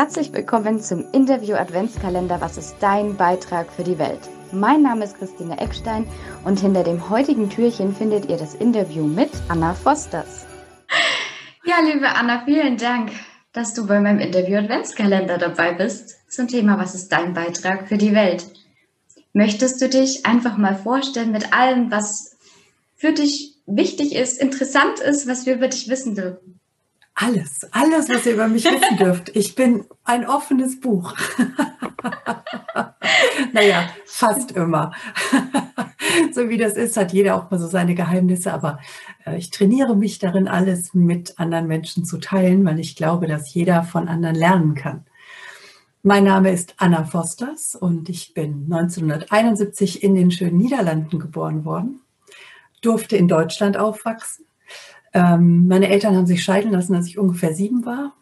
Herzlich willkommen zum Interview Adventskalender Was ist dein Beitrag für die Welt? Mein Name ist Christine Eckstein und hinter dem heutigen Türchen findet ihr das Interview mit Anna Fosters. Ja, liebe Anna, vielen Dank, dass du bei meinem Interview Adventskalender dabei bist zum Thema Was ist dein Beitrag für die Welt? Möchtest du dich einfach mal vorstellen mit allem, was für dich wichtig ist, interessant ist, was wir über dich wissen dürfen? Alles, alles, was ihr über mich wissen dürft. Ich bin ein offenes Buch. naja, fast immer. so wie das ist, hat jeder auch mal so seine Geheimnisse, aber äh, ich trainiere mich darin, alles mit anderen Menschen zu teilen, weil ich glaube, dass jeder von anderen lernen kann. Mein Name ist Anna Fosters und ich bin 1971 in den schönen Niederlanden geboren worden, durfte in Deutschland aufwachsen ähm, meine Eltern haben sich scheiden lassen, als ich ungefähr sieben war.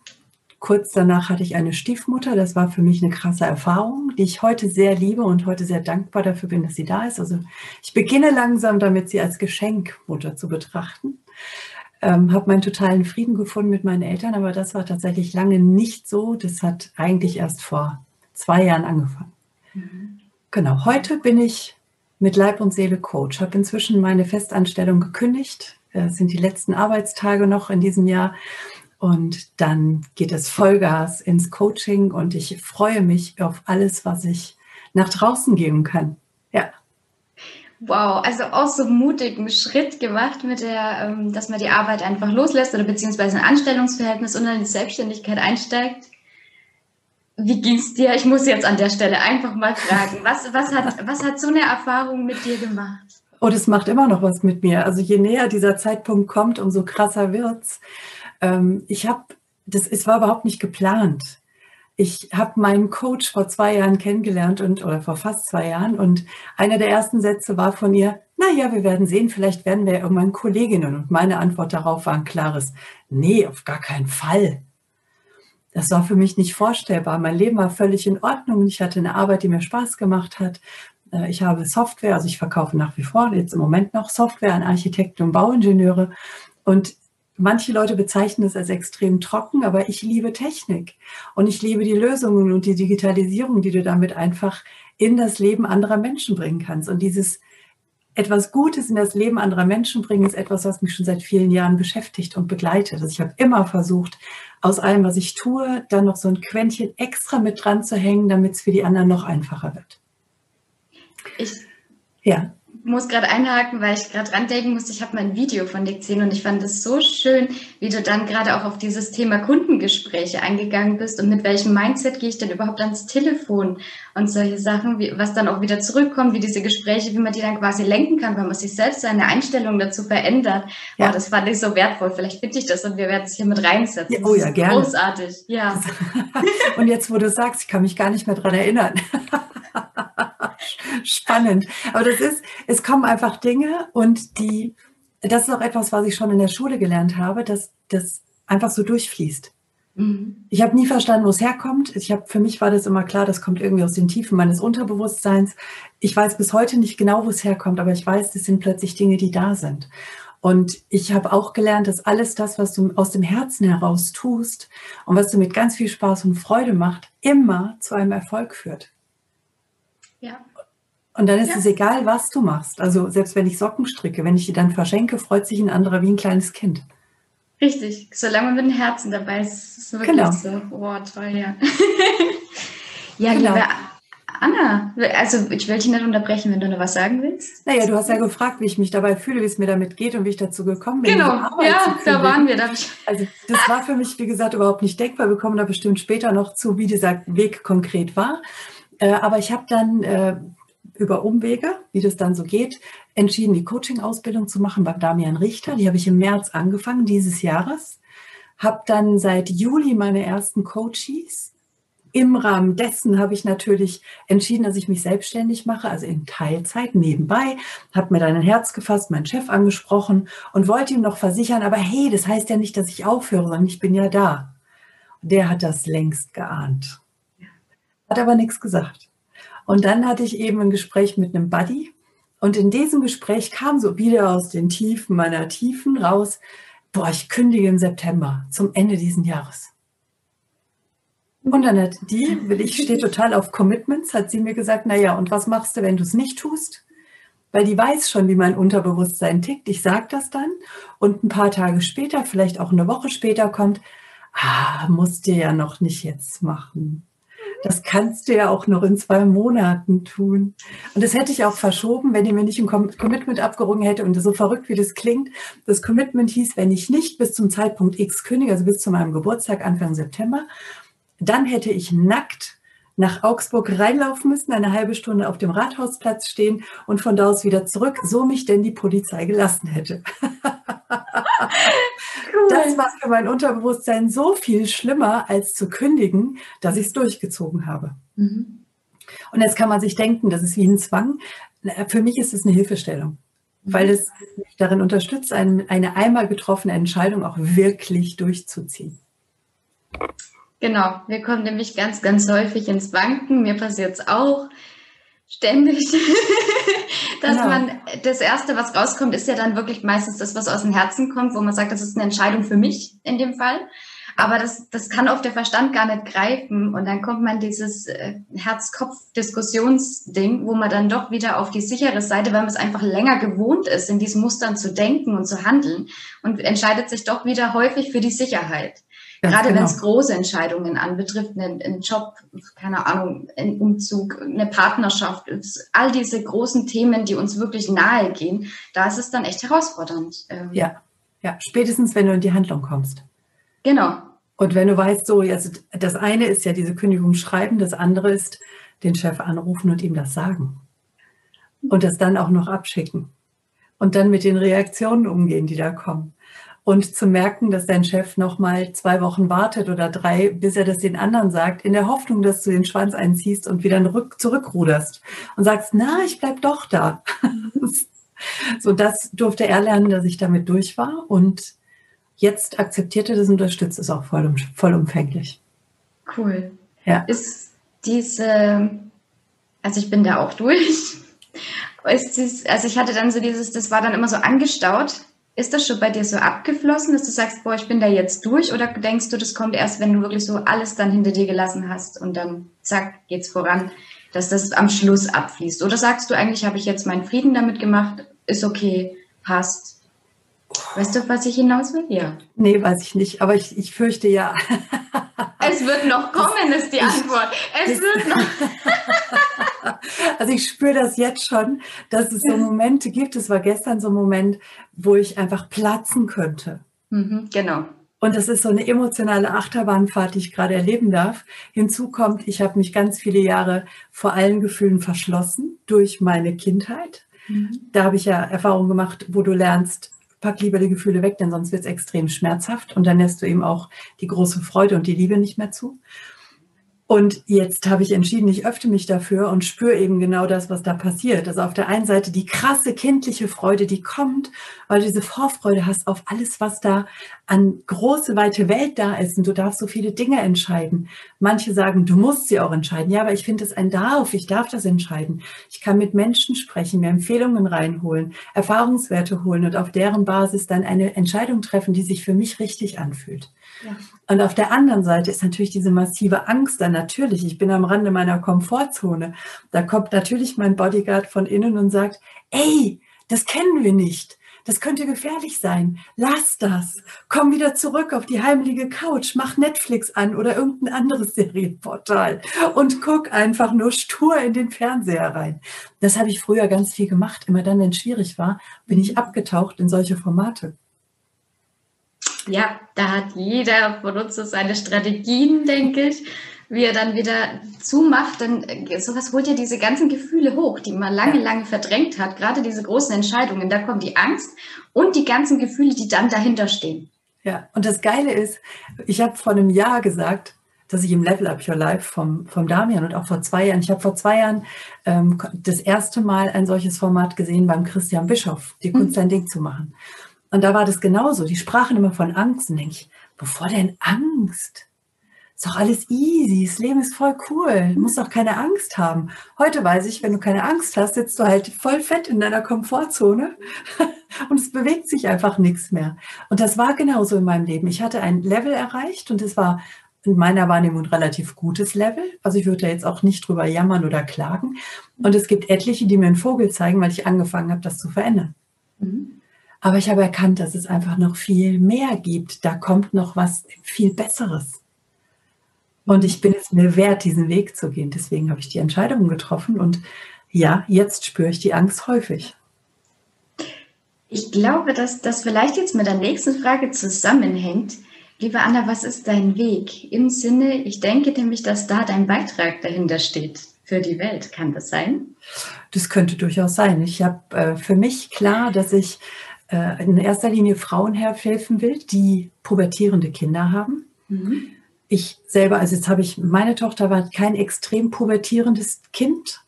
Kurz danach hatte ich eine Stiefmutter. Das war für mich eine krasse Erfahrung, die ich heute sehr liebe und heute sehr dankbar dafür bin, dass sie da ist. Also ich beginne langsam damit, sie als Geschenkmutter zu betrachten. Ähm, habe meinen totalen Frieden gefunden mit meinen Eltern, aber das war tatsächlich lange nicht so. Das hat eigentlich erst vor zwei Jahren angefangen. Mhm. Genau, heute bin ich mit Leib und Seele Coach, habe inzwischen meine Festanstellung gekündigt, das sind die letzten Arbeitstage noch in diesem Jahr. Und dann geht es Vollgas ins Coaching und ich freue mich auf alles, was ich nach draußen geben kann. Ja. Wow, also auch so mutigen Schritt gemacht mit der, ähm, dass man die Arbeit einfach loslässt oder beziehungsweise ein Anstellungsverhältnis und dann in die Selbstständigkeit einsteigt. Wie ging es dir? Ich muss jetzt an der Stelle einfach mal fragen, was, was, hat, was hat so eine Erfahrung mit dir gemacht? Und es macht immer noch was mit mir. Also je näher dieser Zeitpunkt kommt, umso krasser wird's. Ähm, ich habe, das, es war überhaupt nicht geplant. Ich habe meinen Coach vor zwei Jahren kennengelernt und oder vor fast zwei Jahren und einer der ersten Sätze war von ihr: Na ja, wir werden sehen. Vielleicht werden wir irgendwann Kolleginnen. Und meine Antwort darauf war ein klares: Nee, auf gar keinen Fall. Das war für mich nicht vorstellbar. Mein Leben war völlig in Ordnung. Ich hatte eine Arbeit, die mir Spaß gemacht hat. Äh, ich habe Software, also ich verkaufe nach wie vor jetzt im Moment noch Software an Architekten und Bauingenieure. Und manche Leute bezeichnen es als extrem trocken, aber ich liebe Technik und ich liebe die Lösungen und die Digitalisierung, die du damit einfach in das Leben anderer Menschen bringen kannst. Und dieses etwas Gutes in das Leben anderer Menschen bringen, ist etwas, was mich schon seit vielen Jahren beschäftigt und begleitet. Also ich habe immer versucht, aus allem, was ich tue, dann noch so ein Quäntchen extra mit dran zu hängen, damit es für die anderen noch einfacher wird. Ich ja. Muss gerade einhaken, weil ich gerade dran denken musste, ich habe mal ein Video von dir gesehen und ich fand es so schön, wie du dann gerade auch auf dieses Thema Kundengespräche eingegangen bist und mit welchem Mindset gehe ich denn überhaupt ans Telefon und solche Sachen, wie, was dann auch wieder zurückkommt, wie diese Gespräche, wie man die dann quasi lenken kann, weil man sich selbst seine Einstellung dazu verändert. Ja. Oh, das fand ich so wertvoll. Vielleicht finde ich das und wir werden es hier mit reinsetzen. Ja, oh ja, gerne. Großartig, ja. und jetzt, wo du sagst, ich kann mich gar nicht mehr dran erinnern. Spannend. Aber das ist, es kommen einfach Dinge und die, das ist auch etwas, was ich schon in der Schule gelernt habe, dass das einfach so durchfließt. Mhm. Ich habe nie verstanden, wo es herkommt. Ich habe für mich war das immer klar, das kommt irgendwie aus den Tiefen meines Unterbewusstseins. Ich weiß bis heute nicht genau, wo es herkommt, aber ich weiß, das sind plötzlich Dinge, die da sind. Und ich habe auch gelernt, dass alles das, was du aus dem Herzen heraus tust und was du mit ganz viel Spaß und Freude macht, immer zu einem Erfolg führt. Ja. Und dann ist ja. es egal, was du machst. Also selbst wenn ich Socken stricke, wenn ich die dann verschenke, freut sich ein anderer wie ein kleines Kind. Richtig, solange man mit dem Herzen dabei ist, ist es wirklich genau. so. Oh, toll, ja. ja, genau. liebe Anna, also ich will dich nicht unterbrechen, wenn du noch was sagen willst. Naja, du hast ja gefragt, wie ich mich dabei fühle, wie es mir damit geht und wie ich dazu gekommen bin. Genau, ja, da waren wir. Da also das war für mich, wie gesagt, überhaupt nicht denkbar. Wir kommen da bestimmt später noch zu, wie dieser Weg konkret war. Äh, aber ich habe dann äh, über Umwege, wie das dann so geht, entschieden, die Coaching-Ausbildung zu machen beim Damian Richter. Die habe ich im März angefangen dieses Jahres. Habe dann seit Juli meine ersten Coaches. Im Rahmen dessen habe ich natürlich entschieden, dass ich mich selbstständig mache, also in Teilzeit nebenbei. Habe mir dann ein Herz gefasst, meinen Chef angesprochen und wollte ihm noch versichern, aber hey, das heißt ja nicht, dass ich aufhöre, sondern ich bin ja da. Der hat das längst geahnt. Hat aber nichts gesagt. Und dann hatte ich eben ein Gespräch mit einem Buddy. Und in diesem Gespräch kam so wieder aus den Tiefen meiner Tiefen raus, boah, ich kündige im September zum Ende dieses Jahres. Und dann hat die, ich stehe total auf Commitments, hat sie mir gesagt, naja, und was machst du, wenn du es nicht tust? Weil die weiß schon, wie mein Unterbewusstsein tickt. Ich sage das dann und ein paar Tage später, vielleicht auch eine Woche später kommt, ah, musst du ja noch nicht jetzt machen. Das kannst du ja auch noch in zwei Monaten tun. Und das hätte ich auch verschoben, wenn die mir nicht ein Commitment abgerungen hätte. Und so verrückt, wie das klingt, das Commitment hieß, wenn ich nicht bis zum Zeitpunkt X kündige, also bis zu meinem Geburtstag Anfang September, dann hätte ich nackt nach Augsburg reinlaufen müssen, eine halbe Stunde auf dem Rathausplatz stehen und von da aus wieder zurück, so mich denn die Polizei gelassen hätte. cool. Das war für mein Unterbewusstsein so viel schlimmer, als zu kündigen, dass ich es durchgezogen habe. Mhm. Und jetzt kann man sich denken, das ist wie ein Zwang. Für mich ist es eine Hilfestellung, weil es mich darin unterstützt, eine einmal getroffene Entscheidung auch wirklich durchzuziehen. Genau, wir kommen nämlich ganz, ganz häufig ins Banken. Mir passiert es auch ständig, dass genau. man das Erste, was rauskommt, ist ja dann wirklich meistens das, was aus dem Herzen kommt, wo man sagt, das ist eine Entscheidung für mich in dem Fall. Aber das, das kann oft der Verstand gar nicht greifen. Und dann kommt man dieses äh, Herz-Kopf-Diskussionsding, wo man dann doch wieder auf die sichere Seite, weil man es einfach länger gewohnt ist, in diesen Mustern zu denken und zu handeln und entscheidet sich doch wieder häufig für die Sicherheit. Ganz Gerade genau. wenn es große Entscheidungen anbetrifft, einen, einen Job, keine Ahnung, ein Umzug, eine Partnerschaft, all diese großen Themen, die uns wirklich nahe gehen, da ist es dann echt herausfordernd. Ähm. Ja, ja, spätestens wenn du in die Handlung kommst. Genau. Und wenn du weißt, so, jetzt, das eine ist ja diese Kündigung schreiben, das andere ist den Chef anrufen und ihm das sagen. Und das dann auch noch abschicken. Und dann mit den Reaktionen umgehen, die da kommen und zu merken, dass dein Chef noch mal zwei Wochen wartet oder drei, bis er das den anderen sagt, in der Hoffnung, dass du den Schwanz einziehst und wieder rück, zurückruderst und sagst, na, ich bleib doch da. so, das durfte er lernen, dass ich damit durch war und jetzt akzeptiert er das und unterstützt es auch voll, vollumfänglich. Cool. Ja. Ist diese, also ich bin da auch durch. Ist dies, also ich hatte dann so dieses, das war dann immer so angestaut ist das schon bei dir so abgeflossen, dass du sagst, boah, ich bin da jetzt durch? Oder denkst du, das kommt erst, wenn du wirklich so alles dann hinter dir gelassen hast und dann zack, geht's voran, dass das am Schluss abfließt? Oder sagst du eigentlich, habe ich jetzt meinen Frieden damit gemacht, ist okay, passt? Weißt du, was ich hinaus will? Ja. Nee, weiß ich nicht, aber ich, ich fürchte ja. Es wird noch kommen, ist die Antwort. Es wird noch. Also ich spüre das jetzt schon, dass es so Momente gibt. Es war gestern so ein Moment, wo ich einfach platzen könnte. Mhm, genau. Und das ist so eine emotionale Achterbahnfahrt, die ich gerade erleben darf. Hinzu kommt, ich habe mich ganz viele Jahre vor allen Gefühlen verschlossen durch meine Kindheit. Mhm. Da habe ich ja Erfahrungen gemacht, wo du lernst, pack lieber die Gefühle weg, denn sonst wird es extrem schmerzhaft und dann lässt du eben auch die große Freude und die Liebe nicht mehr zu. Und jetzt habe ich entschieden, ich öffne mich dafür und spüre eben genau das, was da passiert. Also auf der einen Seite die krasse kindliche Freude, die kommt, weil du diese Vorfreude hast auf alles, was da an große, weite Welt da ist. Und du darfst so viele Dinge entscheiden. Manche sagen, du musst sie auch entscheiden. Ja, aber ich finde es ein Darf. Ich darf das entscheiden. Ich kann mit Menschen sprechen, mir Empfehlungen reinholen, Erfahrungswerte holen und auf deren Basis dann eine Entscheidung treffen, die sich für mich richtig anfühlt. Ja. Und auf der anderen Seite ist natürlich diese massive Angst dann natürlich. Ich bin am Rande meiner Komfortzone. Da kommt natürlich mein Bodyguard von innen und sagt, ey, das kennen wir nicht. Das könnte gefährlich sein. Lass das. Komm wieder zurück auf die heimliche Couch. Mach Netflix an oder irgendein anderes Serienportal und guck einfach nur stur in den Fernseher rein. Das habe ich früher ganz viel gemacht. Immer dann, wenn es schwierig war, bin ich abgetaucht in solche Formate. Ja, da hat jeder von uns so seine Strategien, denke ich, wie er dann wieder zumacht. Denn äh, sowas holt ja diese ganzen Gefühle hoch, die man lange, lange verdrängt hat. Gerade diese großen Entscheidungen, da kommt die Angst und die ganzen Gefühle, die dann dahinter stehen. Ja, und das Geile ist, ich habe vor einem Jahr gesagt, dass ich im Level Up Your Life vom, vom Damian und auch vor zwei Jahren, ich habe vor zwei Jahren ähm, das erste Mal ein solches Format gesehen beim Christian Bischof, die Kunst mhm. ein Ding zu machen. Und da war das genauso. Die sprachen immer von Angst. Und denke ich, bevor denn Angst? Ist doch alles easy. Das Leben ist voll cool. Du musst doch keine Angst haben. Heute weiß ich, wenn du keine Angst hast, sitzt du halt voll fett in deiner Komfortzone und es bewegt sich einfach nichts mehr. Und das war genauso in meinem Leben. Ich hatte ein Level erreicht und es war in meiner Wahrnehmung ein relativ gutes Level. Also ich würde da jetzt auch nicht drüber jammern oder klagen. Und es gibt etliche, die mir einen Vogel zeigen, weil ich angefangen habe, das zu verändern. Mhm. Aber ich habe erkannt, dass es einfach noch viel mehr gibt. Da kommt noch was viel Besseres. Und ich bin es mir wert, diesen Weg zu gehen. Deswegen habe ich die Entscheidung getroffen. Und ja, jetzt spüre ich die Angst häufig. Ich glaube, dass das vielleicht jetzt mit der nächsten Frage zusammenhängt. Liebe Anna, was ist dein Weg? Im Sinne, ich denke nämlich, dass da dein Beitrag dahinter steht für die Welt. Kann das sein? Das könnte durchaus sein. Ich habe äh, für mich klar, dass ich äh, in erster Linie Frauen helfen will, die pubertierende Kinder haben. Mhm. Ich selber, also jetzt habe ich, meine Tochter war kein extrem pubertierendes Kind,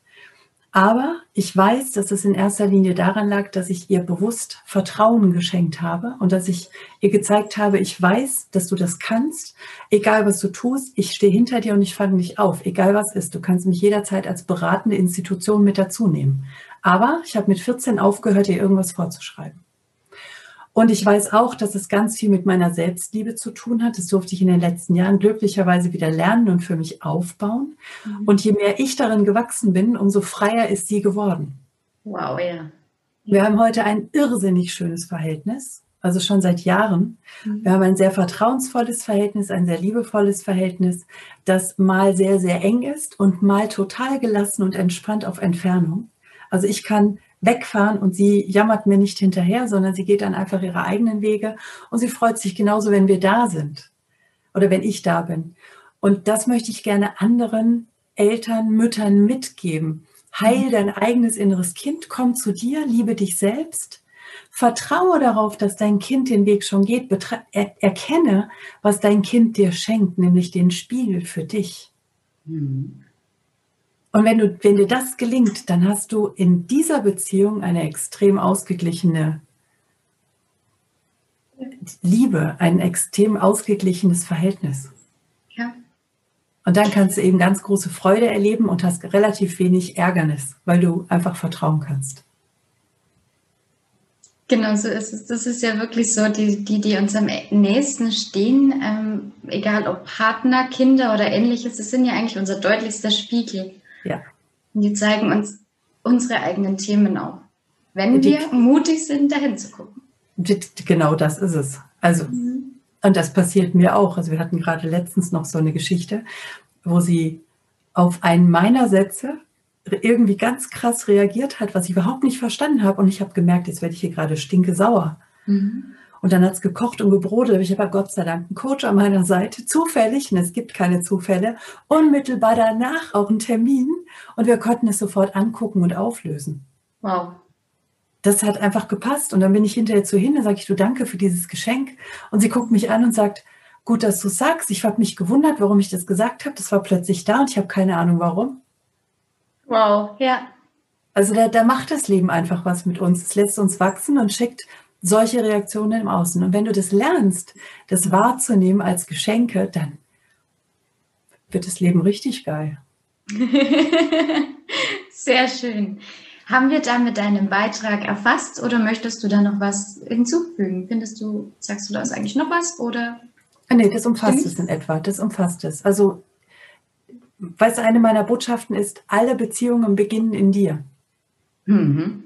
aber ich weiß, dass es in erster Linie daran lag, dass ich ihr bewusst Vertrauen geschenkt habe und dass ich ihr gezeigt habe, ich weiß, dass du das kannst, egal was du tust, ich stehe hinter dir und ich fange dich auf, egal was ist. Du kannst mich jederzeit als beratende Institution mit dazu nehmen. Aber ich habe mit 14 aufgehört, ihr irgendwas vorzuschreiben. Und ich weiß auch, dass es ganz viel mit meiner Selbstliebe zu tun hat. Das durfte ich in den letzten Jahren glücklicherweise wieder lernen und für mich aufbauen. Mhm. Und je mehr ich darin gewachsen bin, umso freier ist sie geworden. Wow, ja. Wir haben heute ein irrsinnig schönes Verhältnis, also schon seit Jahren. Mhm. Wir haben ein sehr vertrauensvolles Verhältnis, ein sehr liebevolles Verhältnis, das mal sehr, sehr eng ist und mal total gelassen und entspannt auf Entfernung. Also ich kann wegfahren und sie jammert mir nicht hinterher, sondern sie geht dann einfach ihre eigenen Wege und sie freut sich genauso, wenn wir da sind oder wenn ich da bin. Und das möchte ich gerne anderen Eltern, Müttern mitgeben. Heil dein eigenes inneres Kind, komm zu dir, liebe dich selbst. Vertraue darauf, dass dein Kind den Weg schon geht. Er erkenne, was dein Kind dir schenkt, nämlich den Spiegel für dich. Mhm. Und wenn, du, wenn dir das gelingt, dann hast du in dieser Beziehung eine extrem ausgeglichene Liebe, ein extrem ausgeglichenes Verhältnis. Ja. Und dann kannst du eben ganz große Freude erleben und hast relativ wenig Ärgernis, weil du einfach vertrauen kannst. Genau, so ist es. Das ist ja wirklich so, die, die, die uns am nächsten stehen, ähm, egal ob Partner, Kinder oder ähnliches, das sind ja eigentlich unser deutlichster Spiegel. Ja. Und die zeigen uns unsere eigenen Themen auch. Wenn die, wir mutig sind, dahin zu gucken. Genau das ist es. Also, mhm. und das passiert mir auch. Also, wir hatten gerade letztens noch so eine Geschichte, wo sie auf einen meiner Sätze irgendwie ganz krass reagiert hat, was ich überhaupt nicht verstanden habe. Und ich habe gemerkt, jetzt werde ich hier gerade stinke sauer. Mhm. Und dann hat es gekocht und gebrodelt. Ich habe Gott sei Dank einen Coach an meiner Seite, zufällig, und es gibt keine Zufälle, unmittelbar danach auch einen Termin und wir konnten es sofort angucken und auflösen. Wow. Das hat einfach gepasst und dann bin ich hinterher zu hin, dann sage ich, du danke für dieses Geschenk und sie guckt mich an und sagt, gut, dass du sagst. Ich habe mich gewundert, warum ich das gesagt habe. Das war plötzlich da und ich habe keine Ahnung warum. Wow, ja. Also da, da macht das Leben einfach was mit uns. Es lässt uns wachsen und schickt solche Reaktionen im Außen. Und wenn du das lernst, das wahrzunehmen als Geschenke, dann wird das Leben richtig geil. Sehr schön. Haben wir damit deinen Beitrag erfasst oder möchtest du da noch was hinzufügen? Findest du, sagst du da ist eigentlich noch was oder? Ah, nee, das umfasst es in etwa. Das umfasst es. Also, weißt du, eine meiner Botschaften ist, alle Beziehungen beginnen in dir. Mhm.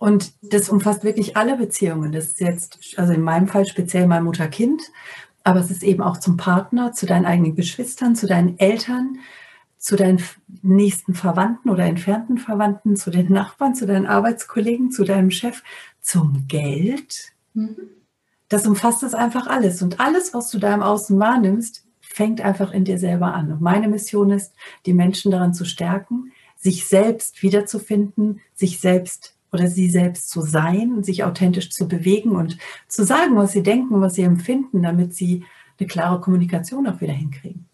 Und das umfasst wirklich alle Beziehungen. Das ist jetzt, also in meinem Fall speziell mein Mutter-Kind, aber es ist eben auch zum Partner, zu deinen eigenen Geschwistern, zu deinen Eltern, zu deinen nächsten Verwandten oder entfernten Verwandten, zu den Nachbarn, zu deinen Arbeitskollegen, zu deinem Chef, zum Geld. Mhm. Das umfasst das einfach alles. Und alles, was du da im Außen wahrnimmst, fängt einfach in dir selber an. Und meine Mission ist, die Menschen daran zu stärken, sich selbst wiederzufinden, sich selbst oder sie selbst zu sein, sich authentisch zu bewegen und zu sagen, was sie denken, was sie empfinden, damit sie eine klare Kommunikation auch wieder hinkriegen.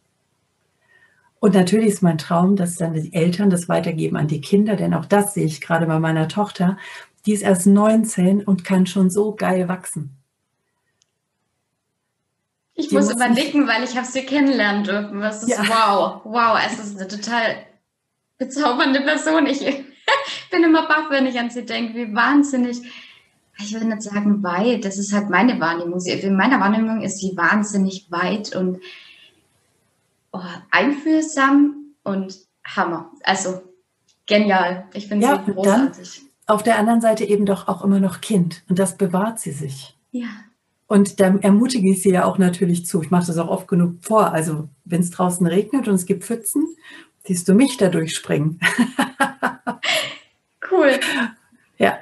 Und natürlich ist mein Traum, dass dann die Eltern das weitergeben an die Kinder, denn auch das sehe ich gerade bei meiner Tochter. Die ist erst 19 und kann schon so geil wachsen. Ich muss, muss überlegen, weil ich habe sie kennenlernen dürfen. Das ist ja. wow, wow, es ist eine total bezaubernde Person. Ich bin immer baff, wenn ich an sie denke, wie wahnsinnig, ich will nicht sagen weit, das ist halt meine Wahrnehmung. in meiner Wahrnehmung ist sie wahnsinnig weit und oh, einfühlsam und Hammer. Also genial. Ich finde ja, sie großartig. auf der anderen Seite eben doch auch immer noch Kind und das bewahrt sie sich. Ja. Und da ermutige ich sie ja auch natürlich zu. Ich mache das auch oft genug vor. Also wenn es draußen regnet und es gibt Pfützen, siehst du mich da durchspringen. cool. Ja.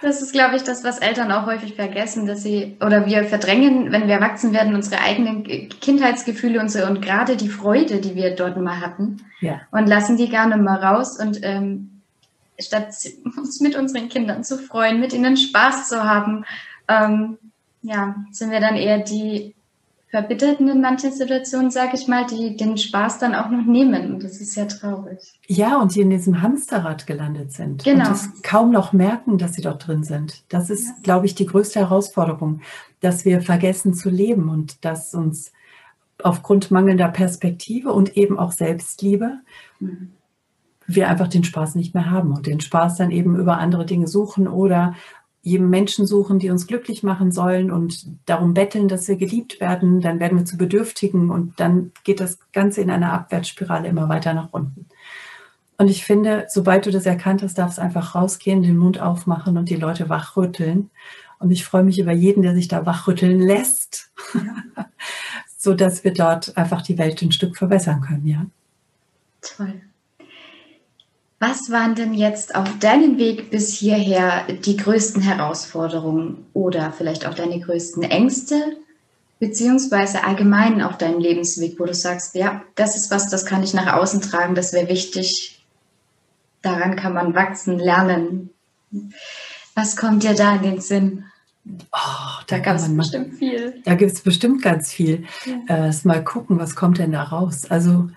Das ist, glaube ich, das, was Eltern auch häufig vergessen, dass sie oder wir verdrängen, wenn wir erwachsen werden, unsere eigenen Kindheitsgefühle unsere, und gerade die Freude, die wir dort mal hatten, ja. und lassen die gerne mal raus und ähm, statt uns mit unseren Kindern zu freuen, mit ihnen Spaß zu haben, ähm, ja, sind wir dann eher die Verbitterten in manchen Situationen, sage ich mal, die den Spaß dann auch noch nehmen. Und das ist sehr traurig. Ja, und die in diesem Hamsterrad gelandet sind. Genau. Und das kaum noch merken, dass sie dort drin sind. Das ist, ja. glaube ich, die größte Herausforderung, dass wir vergessen zu leben und dass uns aufgrund mangelnder Perspektive und eben auch Selbstliebe mhm. wir einfach den Spaß nicht mehr haben und den Spaß dann eben über andere Dinge suchen oder jedem Menschen suchen, die uns glücklich machen sollen und darum betteln, dass wir geliebt werden, dann werden wir zu Bedürftigen und dann geht das Ganze in einer Abwärtsspirale immer weiter nach unten. Und ich finde, sobald du das erkannt hast, darfst du einfach rausgehen, den Mund aufmachen und die Leute wachrütteln. Und ich freue mich über jeden, der sich da wachrütteln lässt, ja. so dass wir dort einfach die Welt ein Stück verbessern können, ja. Toll. Was waren denn jetzt auf deinem Weg bis hierher die größten Herausforderungen oder vielleicht auch deine größten Ängste, beziehungsweise allgemein auf deinem Lebensweg, wo du sagst, ja, das ist was, das kann ich nach außen tragen, das wäre wichtig, daran kann man wachsen, lernen. Was kommt dir da in den Sinn? Oh, da, gab es bestimmt viel. Da gibt es bestimmt ganz viel. Ja. Äh, mal gucken, was kommt denn da raus. Also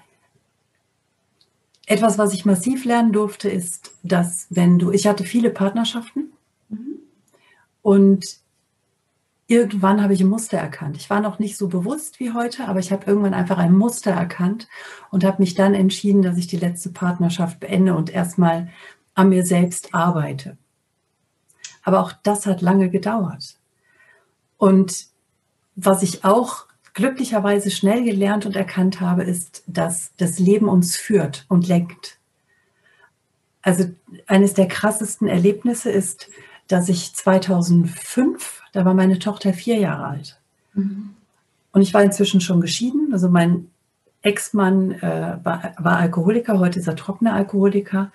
etwas, was ich massiv lernen durfte, ist, dass wenn du, ich hatte viele Partnerschaften mhm. und irgendwann habe ich ein Muster erkannt. Ich war noch nicht so bewusst wie heute, aber ich habe irgendwann einfach ein Muster erkannt und habe mich dann entschieden, dass ich die letzte Partnerschaft beende und erstmal an mir selbst arbeite. Aber auch das hat lange gedauert. Und was ich auch glücklicherweise schnell gelernt und erkannt habe, ist, dass das Leben uns führt und lenkt. Also eines der krassesten Erlebnisse ist, dass ich 2005, da war meine Tochter vier Jahre alt. Mhm. Und ich war inzwischen schon geschieden. Also mein Ex-Mann äh, war, war Alkoholiker, heute ist er trockener Alkoholiker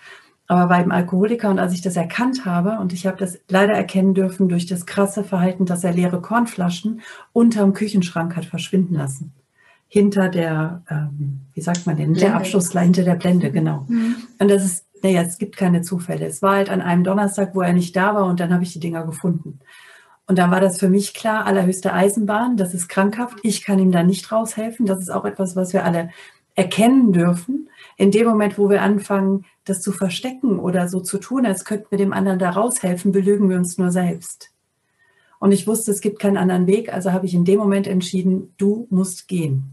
aber beim Alkoholiker und als ich das erkannt habe und ich habe das leider erkennen dürfen durch das krasse Verhalten, dass er leere Kornflaschen unterm Küchenschrank hat verschwinden lassen. Hinter der, ähm, wie sagt man denn, Blende. der Abschlusslein, hinter der Blende, genau. Mhm. Und das ist, naja, es gibt keine Zufälle. Es war halt an einem Donnerstag, wo er nicht da war und dann habe ich die Dinger gefunden. Und dann war das für mich klar, allerhöchste Eisenbahn, das ist krankhaft. Ich kann ihm da nicht raushelfen. Das ist auch etwas, was wir alle erkennen dürfen. In dem Moment, wo wir anfangen, das zu verstecken oder so zu tun, als könnten wir dem anderen da raushelfen, belügen wir uns nur selbst. Und ich wusste, es gibt keinen anderen Weg, also habe ich in dem Moment entschieden, du musst gehen.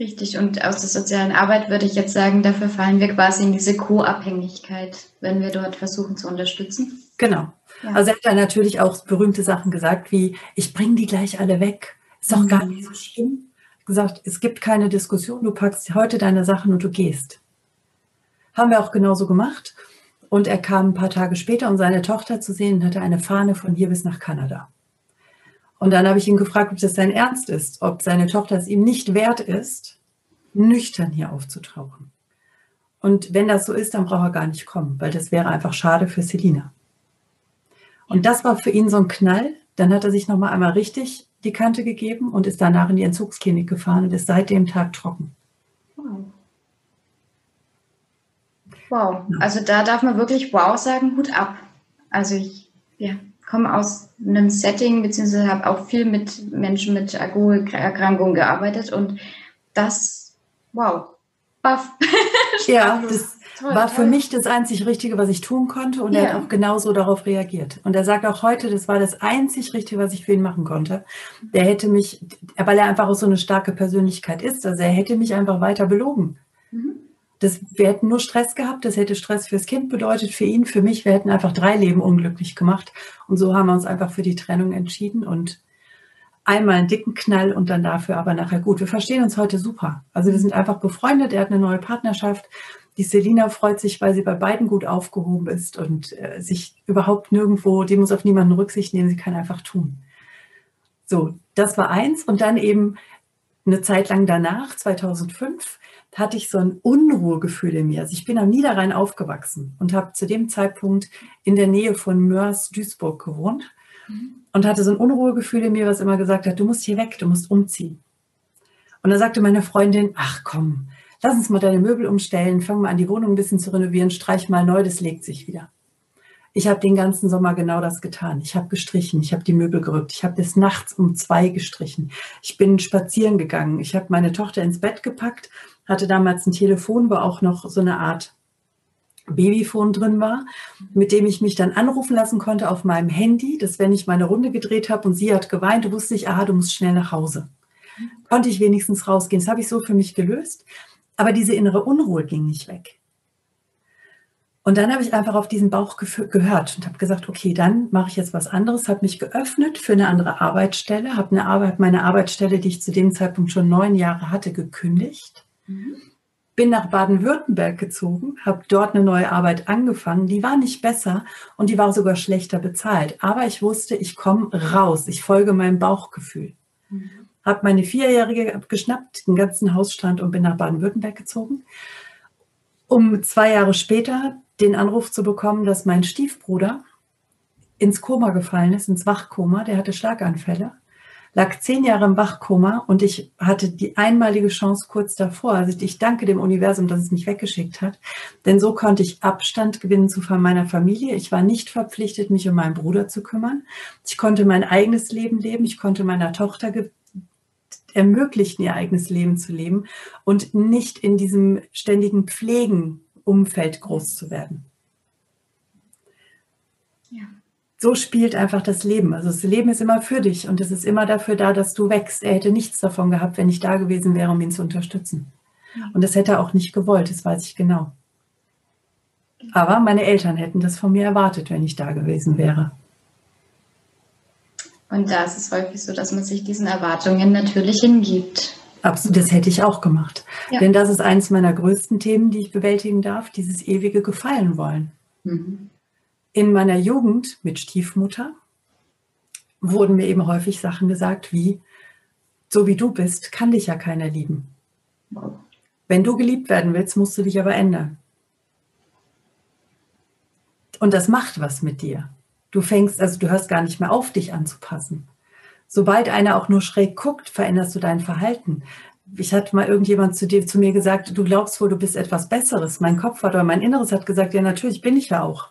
Richtig, und aus der sozialen Arbeit würde ich jetzt sagen, dafür fallen wir quasi in diese Co-Abhängigkeit, wenn wir dort versuchen zu unterstützen. Genau. Ja. Also er hat dann natürlich auch berühmte Sachen gesagt, wie ich bringe die gleich alle weg. Ist doch mhm. gar nicht so schlimm. Gesagt, es gibt keine Diskussion, du packst heute deine Sachen und du gehst. Haben wir auch genauso gemacht. Und er kam ein paar Tage später, um seine Tochter zu sehen, und hatte eine Fahne von hier bis nach Kanada. Und dann habe ich ihn gefragt, ob das sein Ernst ist, ob seine Tochter es ihm nicht wert ist, nüchtern hier aufzutauchen. Und wenn das so ist, dann braucht er gar nicht kommen, weil das wäre einfach schade für Selina. Und das war für ihn so ein Knall. Dann hat er sich nochmal einmal richtig die Kante gegeben und ist danach in die Entzugsklinik gefahren und ist seit dem Tag trocken. Wow. Wow, also da darf man wirklich wow sagen, Hut ab. Also ich ja, komme aus einem Setting, beziehungsweise habe auch viel mit Menschen mit Alkoholerkrankungen gearbeitet und das, wow, baff. ja, das toll, war für mich das einzig Richtige, was ich tun konnte und ja. er hat auch genauso darauf reagiert. Und er sagt auch heute, das war das einzig Richtige, was ich für ihn machen konnte. Der hätte mich, weil er einfach auch so eine starke Persönlichkeit ist, also er hätte mich einfach weiter belogen. Mhm. Das, wir hätten nur Stress gehabt, das hätte Stress fürs Kind bedeutet, für ihn, für mich. Wir hätten einfach drei Leben unglücklich gemacht. Und so haben wir uns einfach für die Trennung entschieden. Und einmal einen dicken Knall und dann dafür aber nachher gut. Wir verstehen uns heute super. Also wir sind einfach befreundet. Er hat eine neue Partnerschaft. Die Selina freut sich, weil sie bei beiden gut aufgehoben ist und äh, sich überhaupt nirgendwo, die muss auf niemanden Rücksicht nehmen, sie kann einfach tun. So, das war eins. Und dann eben eine Zeit lang danach, 2005, hatte ich so ein Unruhegefühl in mir. Also ich bin am Niederrhein aufgewachsen und habe zu dem Zeitpunkt in der Nähe von Mörs, Duisburg gewohnt mhm. und hatte so ein Unruhegefühl in mir, was immer gesagt hat, du musst hier weg, du musst umziehen. Und da sagte meine Freundin, ach komm, lass uns mal deine Möbel umstellen, fang mal an, die Wohnung ein bisschen zu renovieren, streich mal neu, das legt sich wieder. Ich habe den ganzen Sommer genau das getan. Ich habe gestrichen, ich habe die Möbel gerückt, ich habe bis nachts um zwei gestrichen. Ich bin spazieren gegangen, ich habe meine Tochter ins Bett gepackt hatte damals ein Telefon, wo auch noch so eine Art Babyphone drin war, mit dem ich mich dann anrufen lassen konnte auf meinem Handy, dass wenn ich meine Runde gedreht habe und sie hat geweint, wusste ich, aha, du musst schnell nach Hause. Konnte ich wenigstens rausgehen. Das habe ich so für mich gelöst. Aber diese innere Unruhe ging nicht weg. Und dann habe ich einfach auf diesen Bauch gehört und habe gesagt, okay, dann mache ich jetzt was anderes, habe mich geöffnet für eine andere Arbeitsstelle, habe eine Arbeit, meine Arbeitsstelle, die ich zu dem Zeitpunkt schon neun Jahre hatte, gekündigt bin nach Baden-Württemberg gezogen, habe dort eine neue Arbeit angefangen. Die war nicht besser und die war sogar schlechter bezahlt. Aber ich wusste, ich komme raus. Ich folge meinem Bauchgefühl. Mhm. Habe meine Vierjährige geschnappt, den ganzen Hausstand und bin nach Baden-Württemberg gezogen, um zwei Jahre später den Anruf zu bekommen, dass mein Stiefbruder ins Koma gefallen ist, ins Wachkoma. Der hatte Schlaganfälle lag zehn Jahre im Wachkoma und ich hatte die einmalige Chance kurz davor. Also ich danke dem Universum, dass es mich weggeschickt hat. Denn so konnte ich Abstand gewinnen zu meiner Familie. Ich war nicht verpflichtet, mich um meinen Bruder zu kümmern. Ich konnte mein eigenes Leben leben. Ich konnte meiner Tochter ermöglichen, ihr eigenes Leben zu leben und nicht in diesem ständigen Pflegenumfeld groß zu werden. Ja so spielt einfach das Leben. Also das Leben ist immer für dich und es ist immer dafür da, dass du wächst. Er hätte nichts davon gehabt, wenn ich da gewesen wäre, um ihn zu unterstützen. Und das hätte er auch nicht gewollt, das weiß ich genau. Aber meine Eltern hätten das von mir erwartet, wenn ich da gewesen wäre. Und da ist es häufig so, dass man sich diesen Erwartungen natürlich hingibt. Absolut, das hätte ich auch gemacht. Ja. Denn das ist eines meiner größten Themen, die ich bewältigen darf, dieses ewige Gefallen wollen. Mhm in meiner Jugend mit Stiefmutter wurden mir eben häufig Sachen gesagt wie, so wie du bist, kann dich ja keiner lieben. Wenn du geliebt werden willst, musst du dich aber ändern. Und das macht was mit dir. Du fängst, also du hörst gar nicht mehr auf, dich anzupassen. Sobald einer auch nur schräg guckt, veränderst du dein Verhalten. Ich hatte mal irgendjemand zu dir, zu mir gesagt, du glaubst wohl, du bist etwas Besseres. Mein Kopf hat oder mein Inneres hat gesagt, ja, natürlich bin ich ja auch.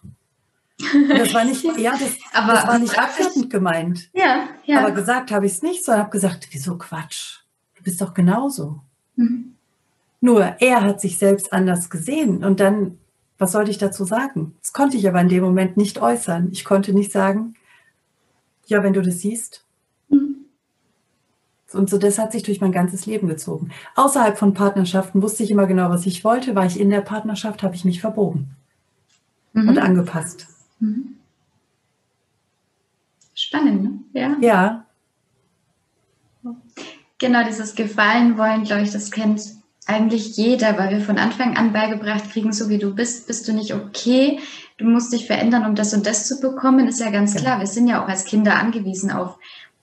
Das war nicht, ja, das, aber, das war nicht abwertend gemeint. Ja, ja. Aber gesagt habe ich es nicht, sondern habe gesagt, wieso Quatsch? Du bist doch genauso. Mhm. Nur er hat sich selbst anders gesehen und dann, was sollte ich dazu sagen? Das konnte ich aber in dem Moment nicht äußern. Ich konnte nicht sagen, ja, wenn du das siehst. Mhm. Und so, das hat sich durch mein ganzes Leben gezogen. Außerhalb von Partnerschaften wusste ich immer genau, was ich wollte. War ich in der Partnerschaft, habe ich mich verbogen mhm. und angepasst. Mhm. Spannend, ne? Ja. Ja. Genau, dieses Gefallen wollen, glaube ich, das kennt eigentlich jeder, weil wir von Anfang an beigebracht kriegen, so wie du bist, bist du nicht okay. Du musst dich verändern, um das und das zu bekommen. Ist ja ganz klar. Wir sind ja auch als Kinder angewiesen auf